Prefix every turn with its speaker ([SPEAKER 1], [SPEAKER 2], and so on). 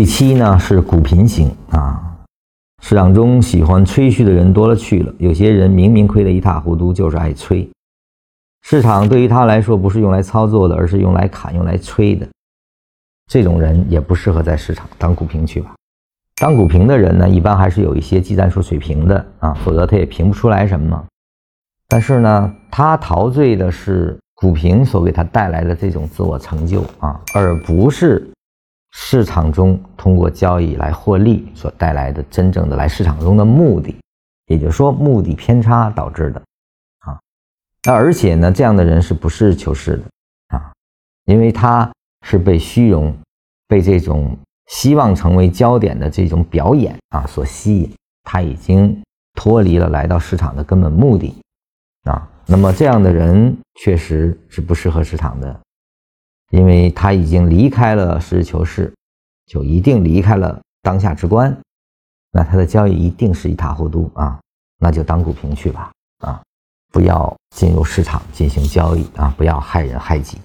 [SPEAKER 1] 第七呢是股贫型啊，市场中喜欢吹嘘的人多了去了，有些人明明亏得一塌糊涂，就是爱吹。市场对于他来说不是用来操作的，而是用来砍、用来吹的。这种人也不适合在市场当股评去吧。当股评的人呢，一般还是有一些技战术水平的啊，否则他也评不出来什么。但是呢，他陶醉的是股评所给他带来的这种自我成就啊，而不是。市场中通过交易来获利所带来的真正的来市场中的目的，也就是说目的偏差导致的啊。那而且呢，这样的人是不实事求是的啊，因为他是被虚荣、被这种希望成为焦点的这种表演啊所吸引，他已经脱离了来到市场的根本目的啊。那么这样的人确实是不适合市场的。因为他已经离开了实事求是，就一定离开了当下之观，那他的交易一定是一塌糊涂啊！那就当股评去吧啊！不要进入市场进行交易啊！不要害人害己。